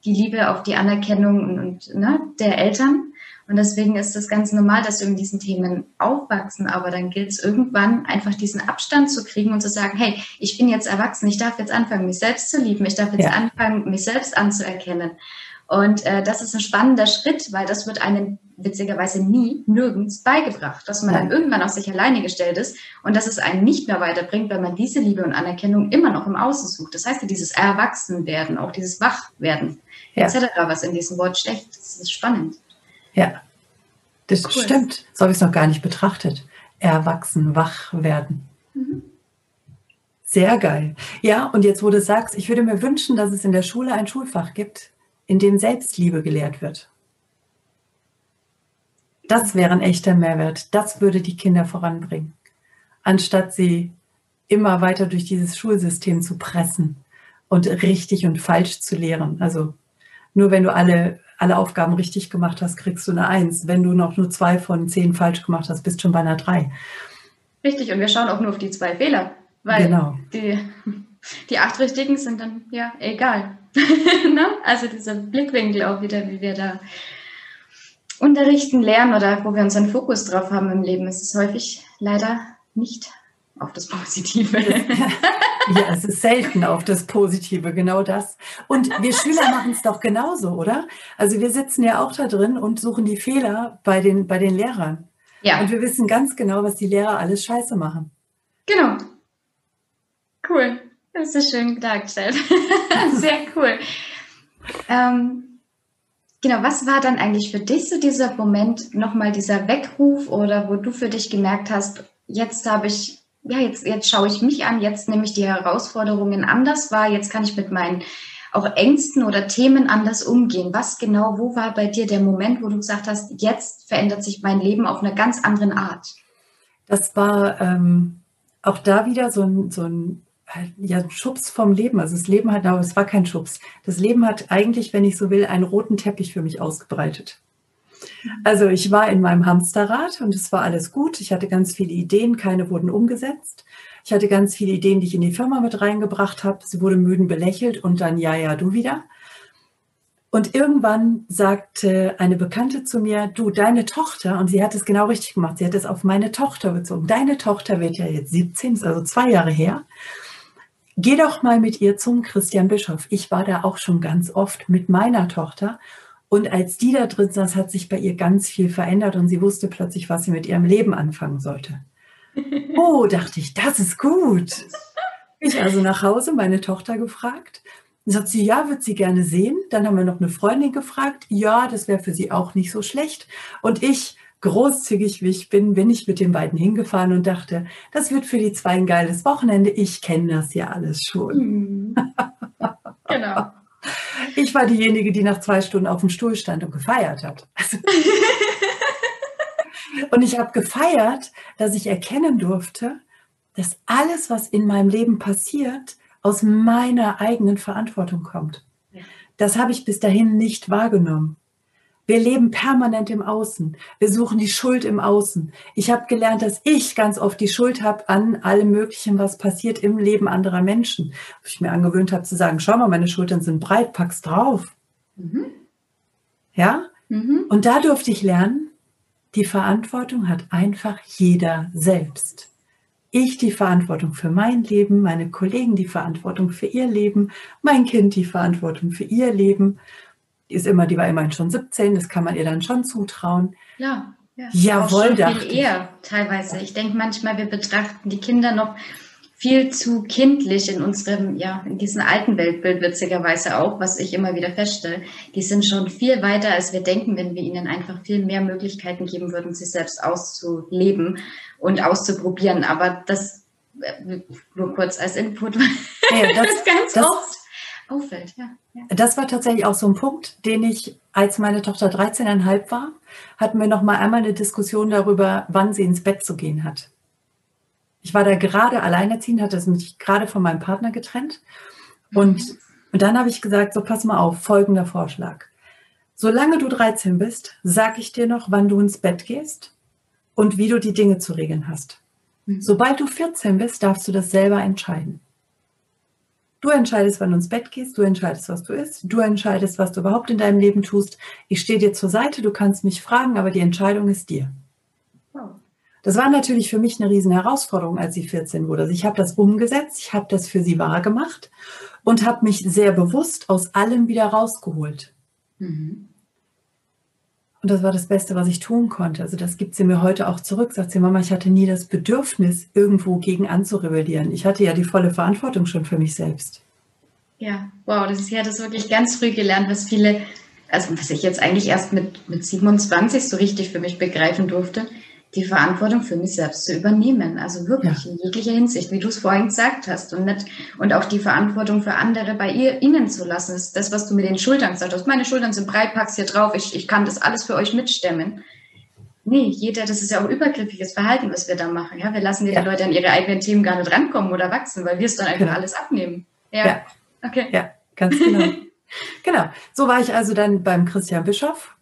die Liebe, auf die Anerkennung und, und ne, der Eltern. Und deswegen ist das ganz normal, dass wir in diesen Themen aufwachsen. Aber dann gilt es irgendwann einfach diesen Abstand zu kriegen und zu sagen, hey, ich bin jetzt erwachsen, ich darf jetzt anfangen, mich selbst zu lieben, ich darf jetzt ja. anfangen, mich selbst anzuerkennen. Und äh, das ist ein spannender Schritt, weil das wird einem witzigerweise nie nirgends beigebracht, dass man dann irgendwann auf sich alleine gestellt ist und dass es einen nicht mehr weiterbringt, weil man diese Liebe und Anerkennung immer noch im Außen sucht. Das heißt, dieses Erwachsenwerden, auch dieses Wachwerden, ja. etc., was in diesem Wort steckt, das ist spannend. Ja, das cool. stimmt. So habe ich es noch gar nicht betrachtet. Erwachsen, wach werden. Mhm. Sehr geil. Ja, und jetzt, wo du sagst, ich würde mir wünschen, dass es in der Schule ein Schulfach gibt, in dem Selbstliebe gelehrt wird. Das wäre ein echter Mehrwert. Das würde die Kinder voranbringen, anstatt sie immer weiter durch dieses Schulsystem zu pressen und richtig und falsch zu lehren. Also Nur wenn du alle, alle Aufgaben richtig gemacht hast, kriegst du eine Eins. Wenn du noch nur zwei von zehn falsch gemacht hast, bist du schon bei einer Drei. Richtig, und wir schauen auch nur auf die zwei Fehler, weil genau. die, die acht richtigen sind dann ja egal. ne? Also dieser Blickwinkel auch wieder, wie wir da unterrichten, lernen oder wo wir unseren Fokus drauf haben im Leben, ist es häufig leider nicht auf das Positive. ja, es ist selten auf das Positive, genau das. Und wir Schüler machen es doch genauso, oder? Also wir sitzen ja auch da drin und suchen die Fehler bei den, bei den Lehrern. Ja. Und wir wissen ganz genau, was die Lehrer alles scheiße machen. Genau. Cool. Das ist schön dargestellt. Sehr cool. Ähm, genau, was war dann eigentlich für dich so dieser Moment, nochmal dieser Weckruf oder wo du für dich gemerkt hast, jetzt habe ich, ja, jetzt, jetzt schaue ich mich an, jetzt nehme ich die Herausforderungen anders wahr, jetzt kann ich mit meinen auch Ängsten oder Themen anders umgehen. Was genau, wo war bei dir der Moment, wo du gesagt hast, jetzt verändert sich mein Leben auf eine ganz andere Art? Das war ähm, auch da wieder so ein, so ein ja, Schubs vom Leben. Also das Leben hat, aber es war kein Schubs. Das Leben hat eigentlich, wenn ich so will, einen roten Teppich für mich ausgebreitet. Also ich war in meinem Hamsterrad und es war alles gut. Ich hatte ganz viele Ideen, keine wurden umgesetzt. Ich hatte ganz viele Ideen, die ich in die Firma mit reingebracht habe. Sie wurde müden belächelt und dann, ja, ja, du wieder. Und irgendwann sagte eine Bekannte zu mir, du, deine Tochter, und sie hat es genau richtig gemacht, sie hat es auf meine Tochter bezogen. Deine Tochter wird ja jetzt 17, ist also zwei Jahre her. Geh doch mal mit ihr zum Christian Bischof. Ich war da auch schon ganz oft mit meiner Tochter und als die da drin saß, hat sich bei ihr ganz viel verändert und sie wusste plötzlich, was sie mit ihrem Leben anfangen sollte. Oh, dachte ich, das ist gut. Ich also nach Hause meine Tochter gefragt. Dann sagt sie, ja, wird sie gerne sehen. Dann haben wir noch eine Freundin gefragt. Ja, das wäre für sie auch nicht so schlecht. Und ich, großzügig wie ich bin, bin ich mit den beiden hingefahren und dachte, das wird für die zwei ein geiles Wochenende. Ich kenne das ja alles schon. Mhm. Genau. Ich war diejenige, die nach zwei Stunden auf dem Stuhl stand und gefeiert hat. und ich habe gefeiert, dass ich erkennen durfte, dass alles, was in meinem Leben passiert, aus meiner eigenen Verantwortung kommt. Das habe ich bis dahin nicht wahrgenommen. Wir leben permanent im Außen. Wir suchen die Schuld im Außen. Ich habe gelernt, dass ich ganz oft die Schuld habe an allem Möglichen, was passiert im Leben anderer Menschen. Wo ich mir angewöhnt habe zu sagen, schau mal, meine Schultern sind breit, pack's drauf. Mhm. Ja? Mhm. Und da durfte ich lernen, die Verantwortung hat einfach jeder selbst. Ich die Verantwortung für mein Leben, meine Kollegen die Verantwortung für ihr Leben, mein Kind die Verantwortung für ihr Leben die ist immer, die war immerhin schon 17, das kann man ihr dann schon zutrauen. Ja, ja. Jawohl, auch schon viel eher teilweise. Ich denke manchmal, wir betrachten die Kinder noch viel zu kindlich in unserem, ja, in diesem alten Weltbild witzigerweise auch, was ich immer wieder feststelle. Die sind schon viel weiter, als wir denken, wenn wir ihnen einfach viel mehr Möglichkeiten geben würden, sich selbst auszuleben und auszuprobieren. Aber das äh, nur kurz als Input, ja, das, das ganz das, oft auffällt. Ja. Das war tatsächlich auch so ein Punkt, den ich, als meine Tochter 13,5 war, hatten wir noch mal einmal eine Diskussion darüber, wann sie ins Bett zu gehen hat. Ich war da gerade alleinerziehend, hatte mich gerade von meinem Partner getrennt. Und, mhm. und dann habe ich gesagt, so pass mal auf, folgender Vorschlag. Solange du 13 bist, sage ich dir noch, wann du ins Bett gehst und wie du die Dinge zu regeln hast. Mhm. Sobald du 14 bist, darfst du das selber entscheiden. Du entscheidest, wann du ins Bett gehst, du entscheidest, was du isst, du entscheidest, was du überhaupt in deinem Leben tust. Ich stehe dir zur Seite, du kannst mich fragen, aber die Entscheidung ist dir. Das war natürlich für mich eine riesen Herausforderung, als sie 14 wurde. Also ich habe das umgesetzt, ich habe das für sie wahr gemacht und habe mich sehr bewusst aus allem wieder rausgeholt. Mhm. Und das war das Beste, was ich tun konnte. Also das gibt sie mir heute auch zurück. Sagt sie, Mama, ich hatte nie das Bedürfnis, irgendwo gegen anzurebellieren. Ich hatte ja die volle Verantwortung schon für mich selbst. Ja, wow, das ist ja das wirklich ganz früh gelernt, was viele, also was ich jetzt eigentlich erst mit, mit 27 so richtig für mich begreifen durfte, die Verantwortung für mich selbst zu übernehmen. Also wirklich ja. in jeglicher Hinsicht, wie du es vorhin gesagt hast. Und, nicht, und auch die Verantwortung für andere bei ihr, ihnen zu lassen. Das ist das, was du mit den Schultern gesagt hast. Meine Schultern sind breit, pack's hier drauf. Ich, ich kann das alles für euch mitstemmen. Nee, jeder, das ist ja auch übergriffiges Verhalten, was wir da machen. Ja, wir lassen die ja. Leute an ihre eigenen Themen gar nicht rankommen oder wachsen, weil wir es dann einfach ja. alles abnehmen. Ja. ja. Okay. Ja, ganz genau. Genau, so war ich also dann beim Christian Bischof.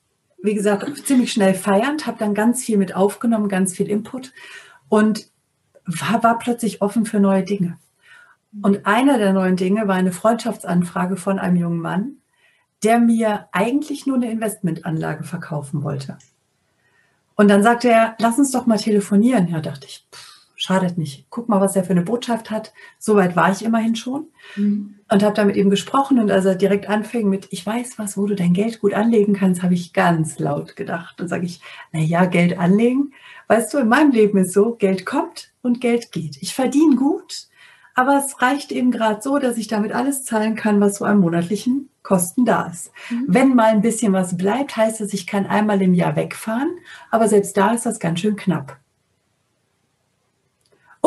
Wie gesagt, ziemlich schnell feiernd, habe dann ganz viel mit aufgenommen, ganz viel Input und war, war plötzlich offen für neue Dinge. Und einer der neuen Dinge war eine Freundschaftsanfrage von einem jungen Mann, der mir eigentlich nur eine Investmentanlage verkaufen wollte. Und dann sagte er, lass uns doch mal telefonieren. Ja, dachte ich, pff, schadet nicht. Guck mal, was er für eine Botschaft hat. Soweit war ich immerhin schon. Mhm. Und habe da mit ihm gesprochen. Und als er direkt anfing mit, ich weiß was, wo du dein Geld gut anlegen kannst, habe ich ganz laut gedacht. Und sage ich, na ja, Geld anlegen. Weißt du, in meinem Leben ist so, Geld kommt und Geld geht. Ich verdiene gut, aber es reicht eben gerade so, dass ich damit alles zahlen kann, was so an monatlichen Kosten da ist. Mhm. Wenn mal ein bisschen was bleibt, heißt es, ich kann einmal im Jahr wegfahren, aber selbst da ist das ganz schön knapp.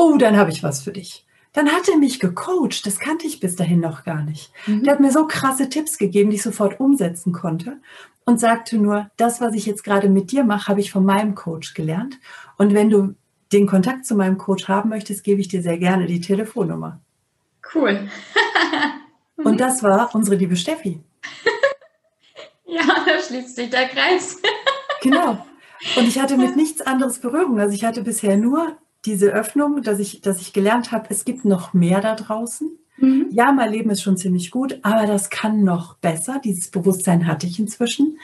Oh, dann habe ich was für dich. Dann hat er mich gecoacht, das kannte ich bis dahin noch gar nicht. Mhm. Der hat mir so krasse Tipps gegeben, die ich sofort umsetzen konnte und sagte nur, das, was ich jetzt gerade mit dir mache, habe ich von meinem Coach gelernt. Und wenn du den Kontakt zu meinem Coach haben möchtest, gebe ich dir sehr gerne die Telefonnummer. Cool. Und das war unsere liebe Steffi. ja, da schließt sich der Kreis. genau. Und ich hatte mit nichts anderes Berührung. Also ich hatte bisher nur diese Öffnung, dass ich, dass ich gelernt habe, es gibt noch mehr da draußen. Mhm. Ja, mein Leben ist schon ziemlich gut, aber das kann noch besser. Dieses Bewusstsein hatte ich inzwischen.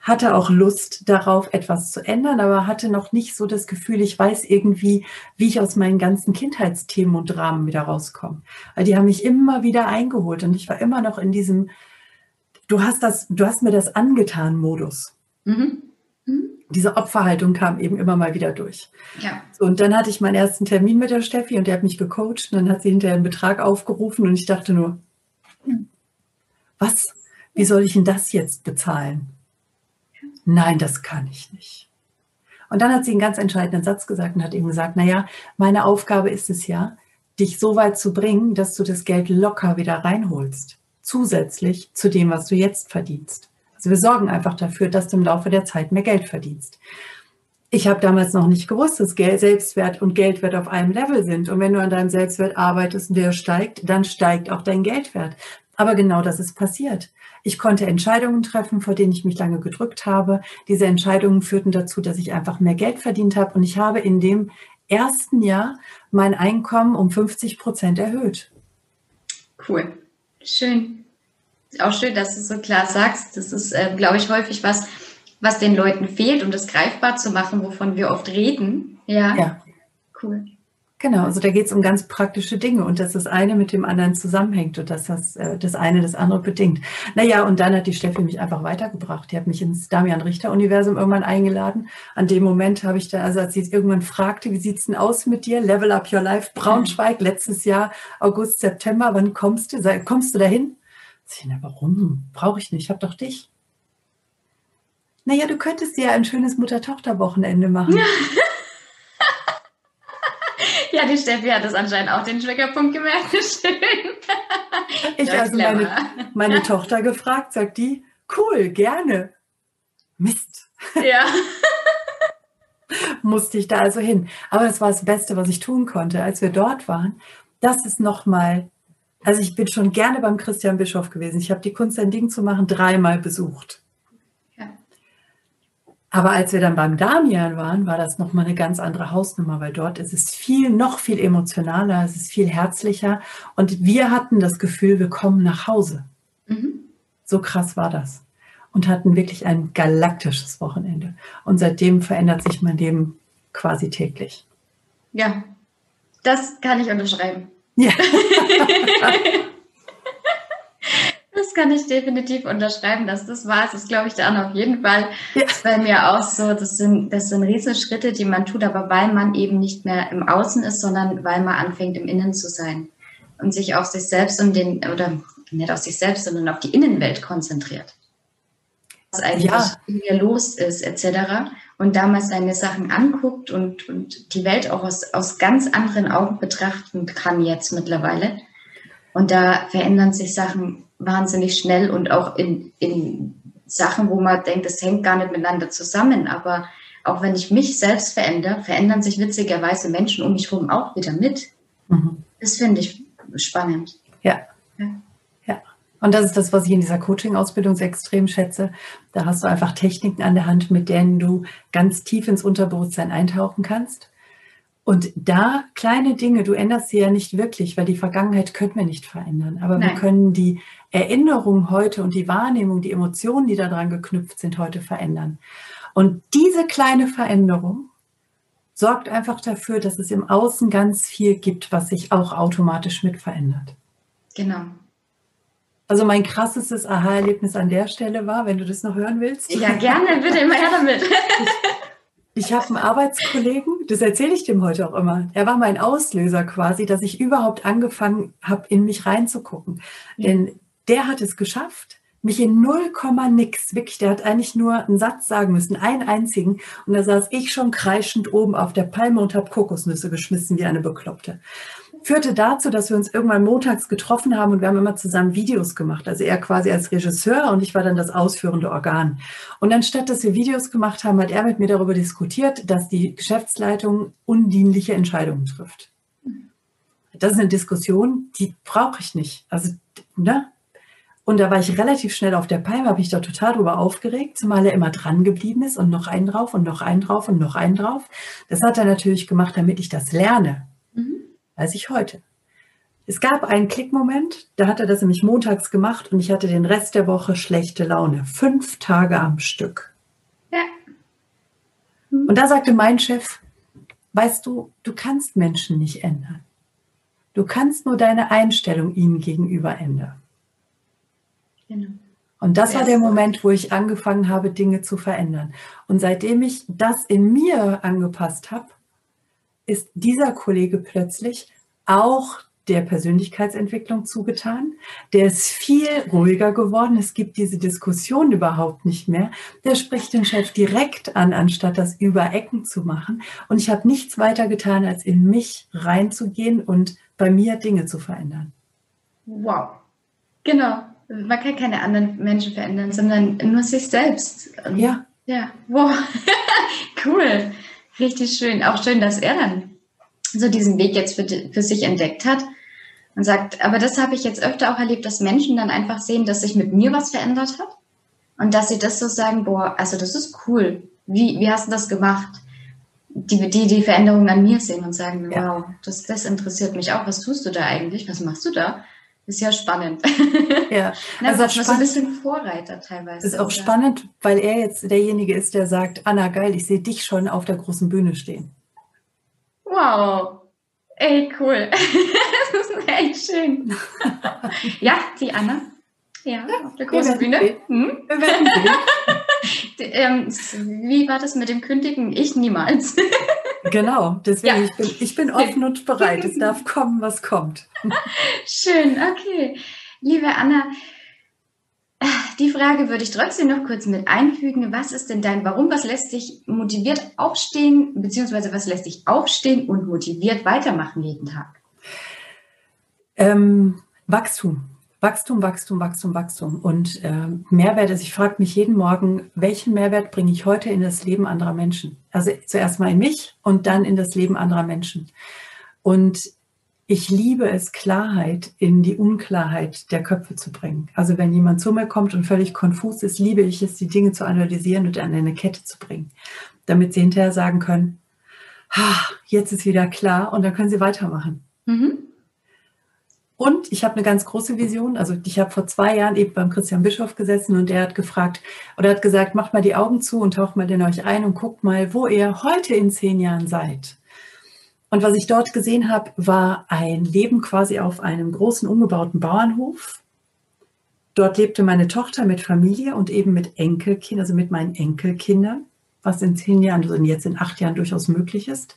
Hatte auch Lust darauf, etwas zu ändern, aber hatte noch nicht so das Gefühl, ich weiß irgendwie, wie ich aus meinen ganzen Kindheitsthemen und Dramen wieder rauskomme. Weil die haben mich immer wieder eingeholt und ich war immer noch in diesem, du hast das, du hast mir das angetan Modus. Mhm. Mhm diese Opferhaltung kam eben immer mal wieder durch. Ja. So, und dann hatte ich meinen ersten Termin mit der Steffi und der hat mich gecoacht und dann hat sie hinterher einen Betrag aufgerufen und ich dachte nur, hm, was? Wie soll ich denn das jetzt bezahlen? Nein, das kann ich nicht. Und dann hat sie einen ganz entscheidenden Satz gesagt und hat eben gesagt, naja, meine Aufgabe ist es ja, dich so weit zu bringen, dass du das Geld locker wieder reinholst. Zusätzlich zu dem, was du jetzt verdienst. Wir sorgen einfach dafür, dass du im Laufe der Zeit mehr Geld verdienst. Ich habe damals noch nicht gewusst, dass Geld, Selbstwert und Geldwert auf einem Level sind. Und wenn du an deinem Selbstwert arbeitest und der steigt, dann steigt auch dein Geldwert. Aber genau das ist passiert. Ich konnte Entscheidungen treffen, vor denen ich mich lange gedrückt habe. Diese Entscheidungen führten dazu, dass ich einfach mehr Geld verdient habe. Und ich habe in dem ersten Jahr mein Einkommen um 50 Prozent erhöht. Cool. Schön auch schön, dass du so klar sagst. Das ist, äh, glaube ich, häufig was, was den Leuten fehlt, um das greifbar zu machen, wovon wir oft reden. Ja. ja. Cool. Genau, also da geht es um ganz praktische Dinge und dass das eine mit dem anderen zusammenhängt und dass das, äh, das eine das andere bedingt. Naja, und dann hat die Steffi mich einfach weitergebracht. Die hat mich ins Damian-Richter-Universum irgendwann eingeladen. An dem Moment habe ich da, also als sie irgendwann fragte, wie sieht's denn aus mit dir? Level Up Your Life, Braunschweig, letztes Jahr, August, September, wann kommst du? Kommst du dahin? Na, warum? Brauche ich nicht, ich habe doch dich. Naja, du könntest dir ja ein schönes Mutter-Tochter-Wochenende machen. ja, die Steffi hat das anscheinend auch den Triggerpunkt gemerkt. Schön. ich habe also meine, meine Tochter gefragt, sagt die, cool, gerne. Mist. Ja. Musste ich da also hin. Aber das war das Beste, was ich tun konnte, als wir dort waren. Das ist nochmal also ich bin schon gerne beim Christian Bischof gewesen. Ich habe die Kunst ein Ding zu machen dreimal besucht. Ja. Aber als wir dann beim Damian waren, war das nochmal eine ganz andere Hausnummer, weil dort ist es viel, noch viel emotionaler, es ist viel herzlicher und wir hatten das Gefühl, wir kommen nach Hause. Mhm. So krass war das. Und hatten wirklich ein galaktisches Wochenende. Und seitdem verändert sich mein Leben quasi täglich. Ja, das kann ich unterschreiben. Ja. das kann ich definitiv unterschreiben, dass das war. Das ist, glaube ich, dann auf jeden Fall ja. bei mir auch so. Das sind, das sind Riesenschritte, die man tut, aber weil man eben nicht mehr im Außen ist, sondern weil man anfängt, im Innen zu sein und sich auf sich selbst und den, oder nicht auf sich selbst, sondern auf die Innenwelt konzentriert. Was eigentlich ja. in mir los ist, etc und damals seine Sachen anguckt und, und die Welt auch aus, aus ganz anderen Augen betrachten kann jetzt mittlerweile. Und da verändern sich Sachen wahnsinnig schnell und auch in, in Sachen, wo man denkt, das hängt gar nicht miteinander zusammen. Aber auch wenn ich mich selbst verändere, verändern sich witzigerweise Menschen um mich herum auch wieder mit. Mhm. Das finde ich spannend. Ja. ja. Und das ist das, was ich in dieser Coaching-Ausbildung extrem schätze. Da hast du einfach Techniken an der Hand, mit denen du ganz tief ins Unterbewusstsein eintauchen kannst. Und da kleine Dinge, du änderst sie ja nicht wirklich, weil die Vergangenheit können wir nicht verändern. Aber Nein. wir können die Erinnerung heute und die Wahrnehmung, die Emotionen, die daran geknüpft sind, heute verändern. Und diese kleine Veränderung sorgt einfach dafür, dass es im Außen ganz viel gibt, was sich auch automatisch mit verändert. Genau. Also mein krassestes Aha-Erlebnis an der Stelle war, wenn du das noch hören willst. Ja, gerne, bitte immer her damit. Ich, ich habe einen Arbeitskollegen, das erzähle ich dem heute auch immer. Er war mein Auslöser quasi, dass ich überhaupt angefangen habe, in mich reinzugucken. Ja. Denn der hat es geschafft, mich in 0, nix, wirklich, der hat eigentlich nur einen Satz sagen müssen, einen einzigen. Und da saß ich schon kreischend oben auf der Palme und habe Kokosnüsse geschmissen wie eine Bekloppte. Führte dazu, dass wir uns irgendwann montags getroffen haben und wir haben immer zusammen Videos gemacht. Also er quasi als Regisseur und ich war dann das ausführende Organ. Und anstatt, dass wir Videos gemacht haben, hat er mit mir darüber diskutiert, dass die Geschäftsleitung undienliche Entscheidungen trifft. Das ist eine Diskussion, die brauche ich nicht. Also, ne? Und da war ich relativ schnell auf der Palme, habe mich da total drüber aufgeregt, zumal er immer dran geblieben ist und noch einen drauf und noch einen drauf und noch einen drauf. Das hat er natürlich gemacht, damit ich das lerne. Mhm. Weiß ich heute. Es gab einen Klickmoment, da hat er das nämlich montags gemacht und ich hatte den Rest der Woche schlechte Laune. Fünf Tage am Stück. Ja. Mhm. Und da sagte mein Chef, weißt du, du kannst Menschen nicht ändern. Du kannst nur deine Einstellung ihnen gegenüber ändern. Genau. Und das war der Moment, wo ich angefangen habe, Dinge zu verändern. Und seitdem ich das in mir angepasst habe, ist dieser Kollege plötzlich auch der Persönlichkeitsentwicklung zugetan. Der ist viel ruhiger geworden. Es gibt diese Diskussion überhaupt nicht mehr. Der spricht den Chef direkt an, anstatt das über Ecken zu machen. Und ich habe nichts weiter getan, als in mich reinzugehen und bei mir Dinge zu verändern. Wow. Genau man kann keine anderen Menschen verändern, sondern nur sich selbst. Ja. Ja, wow. cool. Richtig schön. Auch schön, dass er dann so diesen Weg jetzt für, für sich entdeckt hat und sagt, aber das habe ich jetzt öfter auch erlebt, dass Menschen dann einfach sehen, dass sich mit mir was verändert hat und dass sie das so sagen, boah, also das ist cool. Wie, wie hast du das gemacht? Die, die die Veränderung an mir sehen und sagen, ja. wow, das, das interessiert mich auch. Was tust du da eigentlich? Was machst du da? Ist ja spannend. Ja, Na, also spannend, so ein bisschen Vorreiter teilweise. Ist auch oder? spannend, weil er jetzt derjenige ist, der sagt, Anna, geil, ich sehe dich schon auf der großen Bühne stehen. Wow. Ey, cool. das ist echt schön. ja, die Anna. Ja, auf der großen Bühne. Hm? Ähm, wie war das mit dem Kündigen? Ich niemals. Genau, deswegen ja. ich bin ich bin offen und bereit. Es darf kommen, was kommt. Schön, okay. Liebe Anna, die Frage würde ich trotzdem noch kurz mit einfügen. Was ist denn dein Warum? Was lässt dich motiviert aufstehen, beziehungsweise was lässt dich aufstehen und motiviert weitermachen jeden Tag? Ähm, Wachstum. Wachstum, Wachstum, Wachstum, Wachstum. Und äh, Mehrwert, also ich frage mich jeden Morgen, welchen Mehrwert bringe ich heute in das Leben anderer Menschen? Also zuerst mal in mich und dann in das Leben anderer Menschen. Und ich liebe es, Klarheit in die Unklarheit der Köpfe zu bringen. Also wenn jemand zu mir kommt und völlig konfus ist, liebe ich es, die Dinge zu analysieren und an eine Kette zu bringen, damit sie hinterher sagen können, ah, jetzt ist wieder klar und dann können sie weitermachen. Mhm. Und ich habe eine ganz große Vision. Also ich habe vor zwei Jahren eben beim Christian Bischof gesessen und der hat gefragt oder hat gesagt, macht mal die Augen zu und taucht mal in euch ein und guckt mal, wo ihr heute in zehn Jahren seid. Und was ich dort gesehen habe, war ein Leben quasi auf einem großen umgebauten Bauernhof. Dort lebte meine Tochter mit Familie und eben mit Enkelkindern, also mit meinen Enkelkindern, was in zehn Jahren, also jetzt in acht Jahren durchaus möglich ist.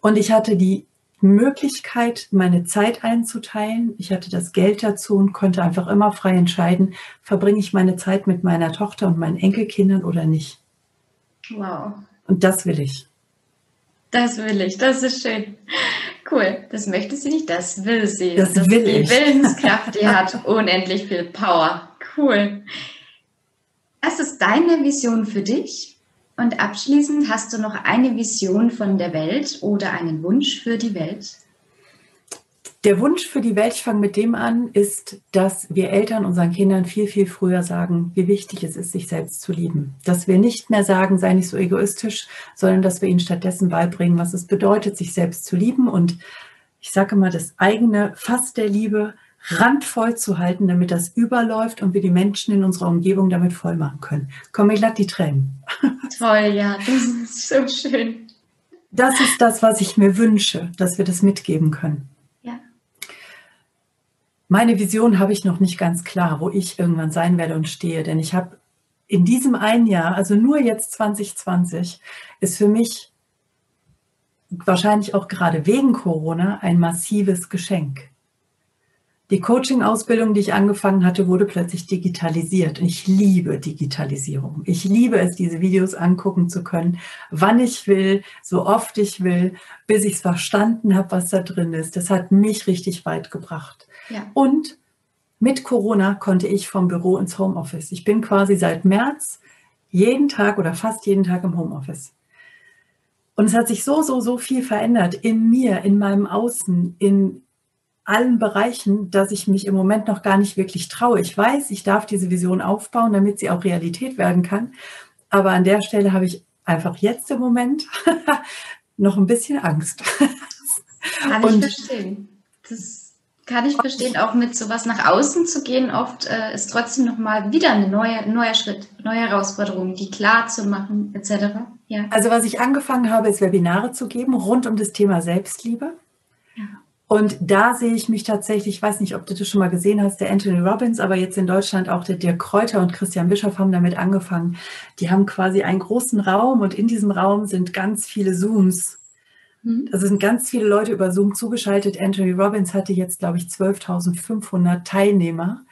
Und ich hatte die Möglichkeit, meine Zeit einzuteilen. Ich hatte das Geld dazu und konnte einfach immer frei entscheiden, verbringe ich meine Zeit mit meiner Tochter und meinen Enkelkindern oder nicht. Wow. Und das will ich. Das will ich, das ist schön. Cool, das möchte sie nicht, das will sie. Das, das will die ich. Die Willenskraft, die hat unendlich viel Power. Cool. Was ist deine Vision für dich? Und abschließend hast du noch eine Vision von der Welt oder einen Wunsch für die Welt? Der Wunsch für die Welt, ich fange mit dem an, ist, dass wir Eltern unseren Kindern viel, viel früher sagen, wie wichtig es ist, sich selbst zu lieben. Dass wir nicht mehr sagen, sei nicht so egoistisch, sondern dass wir ihnen stattdessen beibringen, was es bedeutet, sich selbst zu lieben und ich sage mal, das eigene Fass der Liebe randvoll zu halten, damit das überläuft und wir die Menschen in unserer Umgebung damit voll machen können. Kommen mir glatt die Tränen. Toll, ja, das ist so schön. Das ist das, was ich mir wünsche, dass wir das mitgeben können. Meine Vision habe ich noch nicht ganz klar, wo ich irgendwann sein werde und stehe, denn ich habe in diesem einen Jahr, also nur jetzt 2020, ist für mich wahrscheinlich auch gerade wegen Corona ein massives Geschenk. Die Coaching-Ausbildung, die ich angefangen hatte, wurde plötzlich digitalisiert. Ich liebe Digitalisierung. Ich liebe es, diese Videos angucken zu können, wann ich will, so oft ich will, bis ich es verstanden habe, was da drin ist. Das hat mich richtig weit gebracht. Ja. Und mit Corona konnte ich vom Büro ins Homeoffice. Ich bin quasi seit März jeden Tag oder fast jeden Tag im Homeoffice. Und es hat sich so, so, so viel verändert in mir, in meinem Außen, in allen Bereichen, dass ich mich im Moment noch gar nicht wirklich traue. Ich weiß, ich darf diese Vision aufbauen, damit sie auch Realität werden kann. Aber an der Stelle habe ich einfach jetzt im Moment noch ein bisschen Angst. Kann ich verstehen. Das kann ich verstehen, auch mit sowas nach außen zu gehen. Oft äh, ist trotzdem nochmal wieder ein neue, neuer Schritt, neue Herausforderung, die klar zu machen, etc. Ja. Also was ich angefangen habe, ist Webinare zu geben rund um das Thema Selbstliebe. Ja. Und da sehe ich mich tatsächlich, ich weiß nicht, ob du das schon mal gesehen hast, der Anthony Robbins, aber jetzt in Deutschland auch der Dirk Kräuter und Christian Bischoff haben damit angefangen. Die haben quasi einen großen Raum und in diesem Raum sind ganz viele Zooms. Also sind ganz viele Leute über Zoom zugeschaltet. Anthony Robbins hatte jetzt, glaube ich, 12.500 Teilnehmer.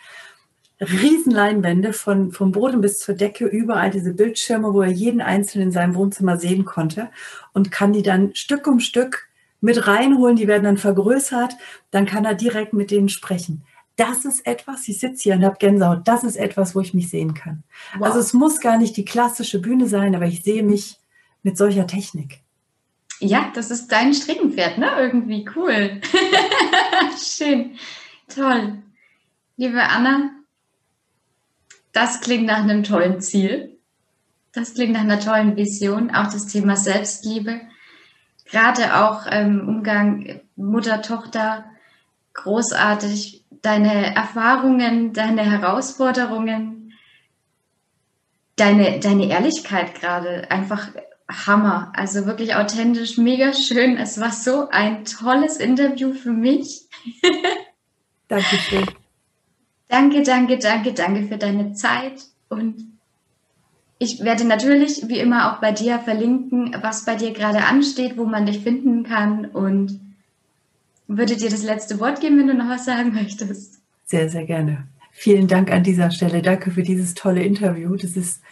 Riesenleinwände von, vom Boden bis zur Decke, überall diese Bildschirme, wo er jeden Einzelnen in seinem Wohnzimmer sehen konnte und kann die dann Stück um Stück mit reinholen. Die werden dann vergrößert. Dann kann er direkt mit denen sprechen. Das ist etwas, ich sitze hier und habe Gänsehaut, das ist etwas, wo ich mich sehen kann. Wow. Also es muss gar nicht die klassische Bühne sein, aber ich sehe mich mit solcher Technik. Ja, das ist dein Streckenpferd, ne? Irgendwie cool. Schön. Toll. Liebe Anna, das klingt nach einem tollen Ziel. Das klingt nach einer tollen Vision. Auch das Thema Selbstliebe. Gerade auch im ähm, Umgang Mutter-Tochter. Großartig. Deine Erfahrungen, deine Herausforderungen, deine, deine Ehrlichkeit gerade. Einfach Hammer. Also wirklich authentisch, mega schön. Es war so ein tolles Interview für mich. Dankeschön. Danke, danke, danke, danke für deine Zeit. Und ich werde natürlich, wie immer, auch bei dir verlinken, was bei dir gerade ansteht, wo man dich finden kann. Und würde dir das letzte Wort geben, wenn du noch was sagen möchtest. Sehr, sehr gerne. Vielen Dank an dieser Stelle. Danke für dieses tolle Interview. Das ist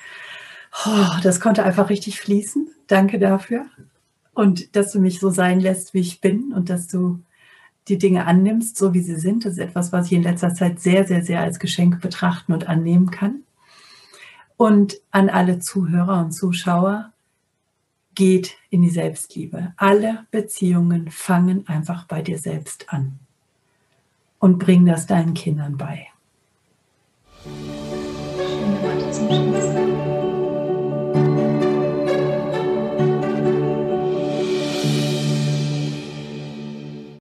Oh, das konnte einfach richtig fließen. Danke dafür. Und dass du mich so sein lässt, wie ich bin und dass du die Dinge annimmst, so wie sie sind. Das ist etwas, was ich in letzter Zeit sehr, sehr, sehr als Geschenk betrachten und annehmen kann. Und an alle Zuhörer und Zuschauer, geht in die Selbstliebe. Alle Beziehungen fangen einfach bei dir selbst an. Und bring das deinen Kindern bei. Schöne Worte zum Schluss.